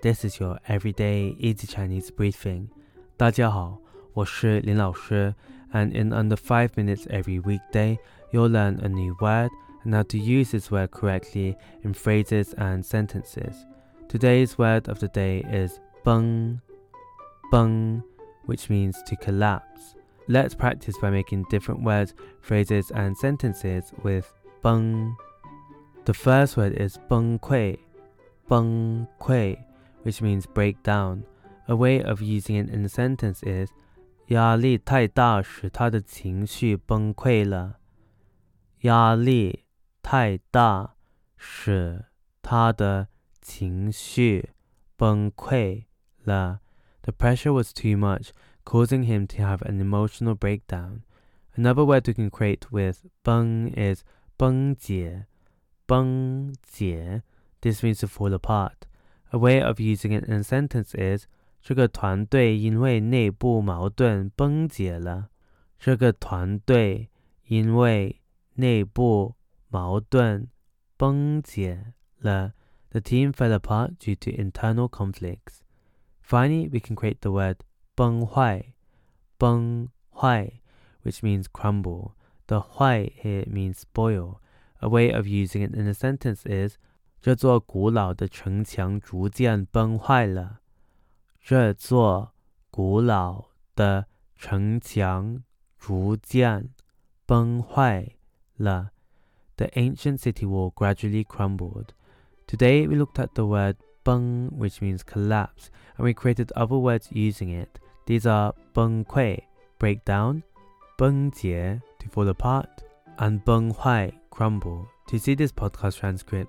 This is your everyday easy Chinese briefing. 大家好，我是林老师，and in under five minutes every weekday, you'll learn a new word and how to use this word correctly in phrases and sentences. Today's word of the day is 崩, 崩, which means to collapse. Let's practice by making different words, phrases, and sentences with 崩. The first word is 崩溃,崩溃 which means break down. A way of using it in a sentence is 压力太大使他的情绪崩溃了。压力太大使他的情绪崩溃了。The pressure was too much, causing him to have an emotional breakdown. Another word we can create with 崩 is 崩解,崩解. This means to fall apart. A way of using it in a sentence is 这个团队因为内部矛盾崩解了。这个团队因为内部矛盾崩解了。The team fell apart due to internal conflicts. Finally, we can create the word 崩坏,崩坏, which means crumble. The 坏 here means spoil. A way of using it in a sentence is 这座古老的城墙逐渐崩坏了。这座古老的城墙逐渐崩坏了。The ancient city wall gradually crumbled. Today we looked at the word "崩," which means collapse, and we created other words using it. These are 崩溃 break down, 崩解 to fall apart, and 崩坏 crumble. To see this podcast transcript,